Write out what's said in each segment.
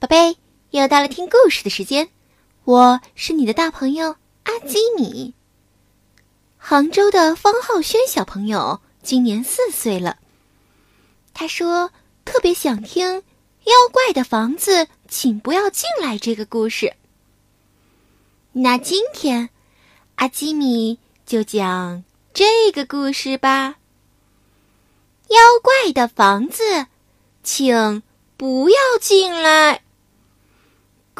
宝贝，又到了听故事的时间，我是你的大朋友阿基米。杭州的方浩轩小朋友今年四岁了，他说特别想听《妖怪的房子，请不要进来》这个故事。那今天，阿基米就讲这个故事吧。妖怪的房子，请不要进来。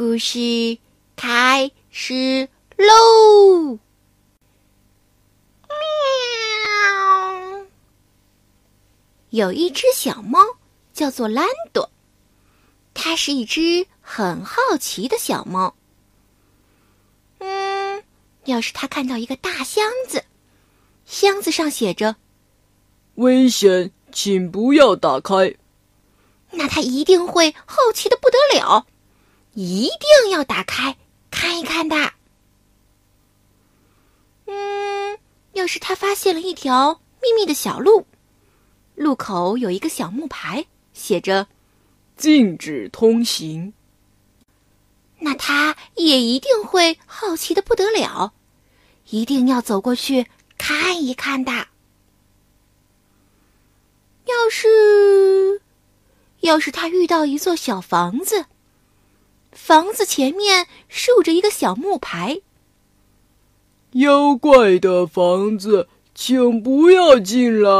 故事开始喽！喵。有一只小猫叫做兰朵，它是一只很好奇的小猫。嗯，要是它看到一个大箱子，箱子上写着“危险，请不要打开”，那它一定会好奇的不得了。一定要打开看一看的。嗯，要是他发现了一条秘密的小路，路口有一个小木牌，写着“禁止通行”，那他也一定会好奇的不得了，一定要走过去看一看的。要是，要是他遇到一座小房子。房子前面竖着一个小木牌。妖怪的房子，请不要进来。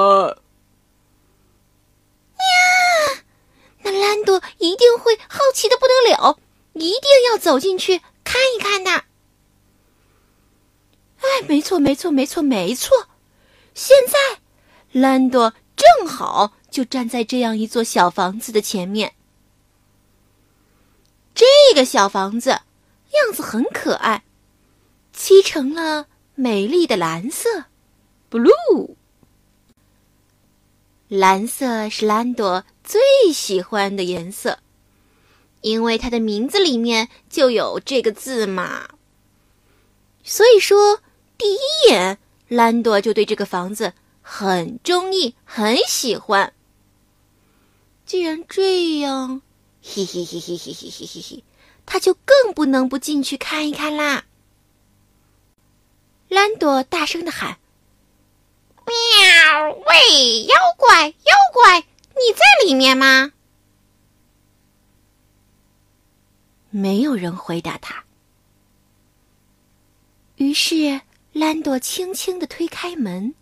呀，那兰朵一定会好奇的不得了，一定要走进去看一看的。哎，没错，没错，没错，没错。现在，兰朵正好就站在这样一座小房子的前面。这个小房子样子很可爱，漆成了美丽的蓝色，blue。蓝色是兰朵最喜欢的颜色，因为它的名字里面就有这个字嘛。所以说，第一眼兰朵就对这个房子很中意，很喜欢。既然这样。嘿嘿嘿嘿嘿嘿嘿嘿嘿，他就更不能不进去看一看啦！兰朵大声的喊：“喵！喂，妖怪，妖怪，你在里面吗？”没有人回答他。于是兰朵轻轻的推开门，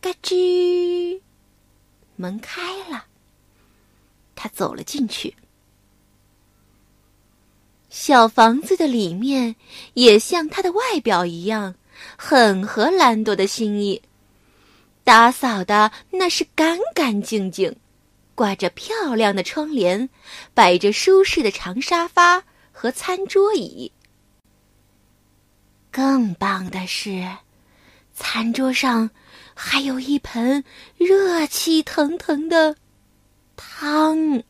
嘎吱，门开了。他走了进去，小房子的里面也像它的外表一样，很合兰朵的心意。打扫的那是干干净净，挂着漂亮的窗帘，摆着舒适的长沙发和餐桌椅。更棒的是，餐桌上还有一盆热气腾腾的。汤，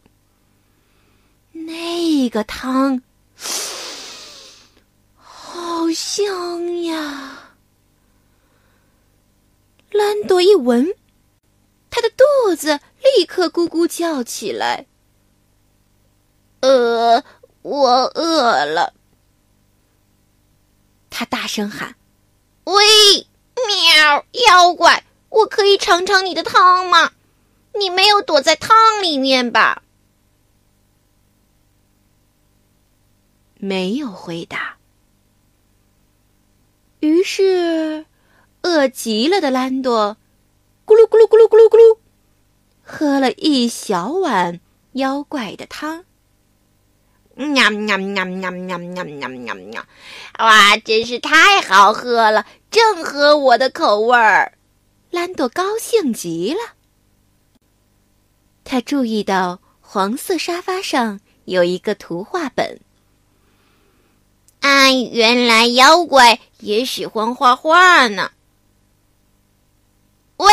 那个汤好香呀！兰朵一闻，他的肚子立刻咕咕叫起来。呃，我饿了。他大声喊：“喂，喵！妖怪，我可以尝尝你的汤吗？”你没有躲在汤里面吧？没有回答。于是，饿极了的兰朵，咕噜咕噜咕噜咕噜咕噜，喝了一小碗妖怪的汤。喵喵喵喵喵喵喵喵喵！哇，真是太好喝了，正合我的口味儿。兰朵高兴极了。他注意到黄色沙发上有一个图画本。啊，原来妖怪也喜欢画画呢。喂，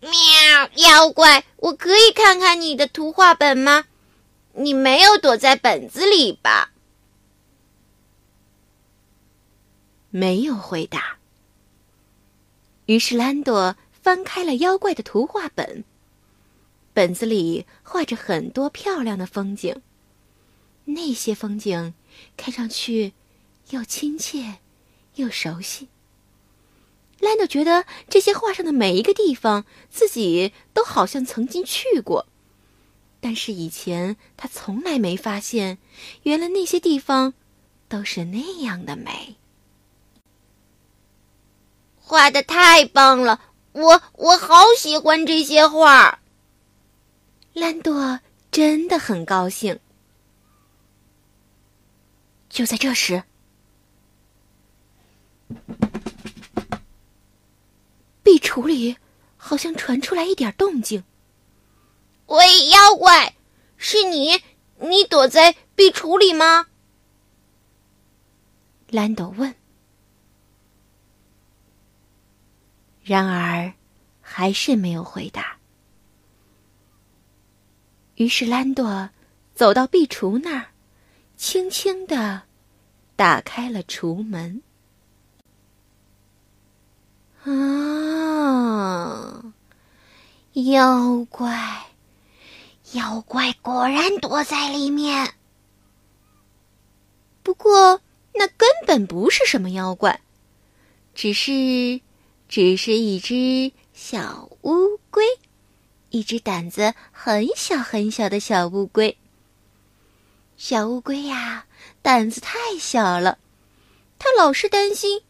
喵，妖怪，我可以看看你的图画本吗？你没有躲在本子里吧？没有回答。于是兰朵翻开了妖怪的图画本。本子里画着很多漂亮的风景，那些风景看上去又亲切又熟悉。兰朵觉得这些画上的每一个地方，自己都好像曾经去过，但是以前他从来没发现，原来那些地方都是那样的美。画的太棒了，我我好喜欢这些画。兰朵真的很高兴。就在这时，壁橱里好像传出来一点动静。喂，妖怪，是你？你躲在壁橱里吗？兰朵问。然而，还是没有回答。于是，兰朵走到壁橱那儿，轻轻的打开了橱门。啊！妖怪，妖怪果然躲在里面。不过，那根本不是什么妖怪，只是……只是一只小乌龟，一只胆子很小很小的小乌龟。小乌龟呀，胆子太小了，它老是担心：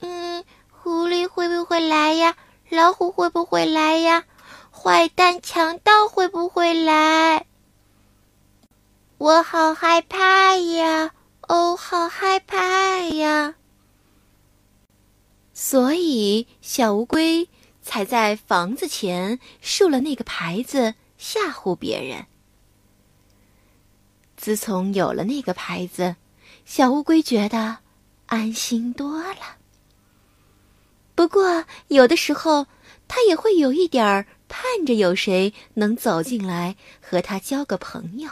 嗯，狐狸会不会来呀？老虎会不会来呀？坏蛋、强盗会不会来？我好害怕呀！哦，好害怕呀！所以，小乌龟才在房子前竖了那个牌子，吓唬别人。自从有了那个牌子，小乌龟觉得安心多了。不过，有的时候，它也会有一点儿盼着有谁能走进来和它交个朋友，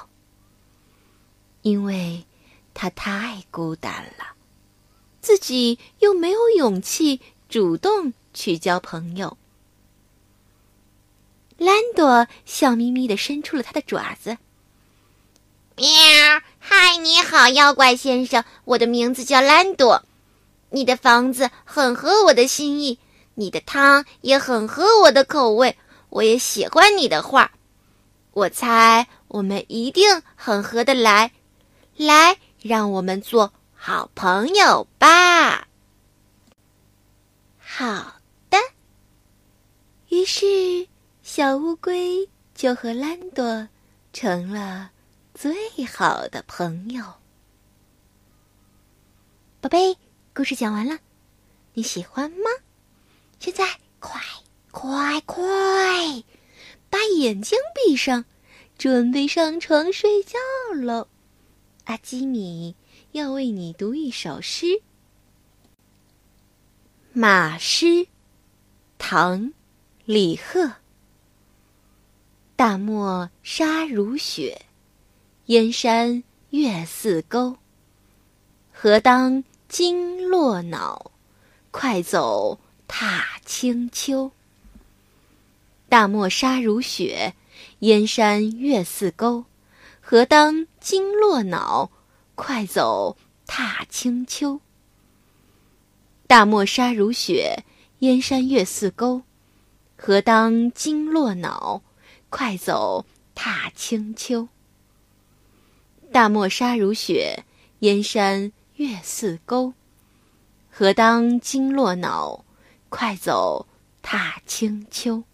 因为它太孤单了。自己又没有勇气主动去交朋友。朵笑眯眯的伸出了它的爪子。喵！嗨，你好，妖怪先生，我的名字叫兰朵。你的房子很合我的心意，你的汤也很合我的口味，我也喜欢你的画。我猜我们一定很合得来。来，让我们做。好朋友吧。好的。于是，小乌龟就和兰朵成了最好的朋友。宝贝，故事讲完了，你喜欢吗？现在快快快，把眼睛闭上，准备上床睡觉喽。阿基米。要为你读一首诗，《马诗》，唐·李贺。大漠沙如雪，燕山月似钩。何当金络脑，快走踏清秋。大漠沙如雪，燕山月似钩。何当金络脑？快走踏清秋。大漠沙如雪，燕山月似钩。何当金络脑？快走踏清秋。大漠沙如雪，燕山月似钩。何当金络脑？快走踏清秋。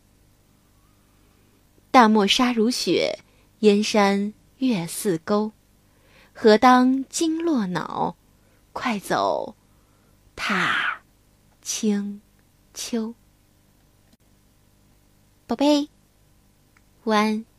大漠沙如雪，燕山月似钩。何当金络脑，快走踏清秋。宝贝，晚安。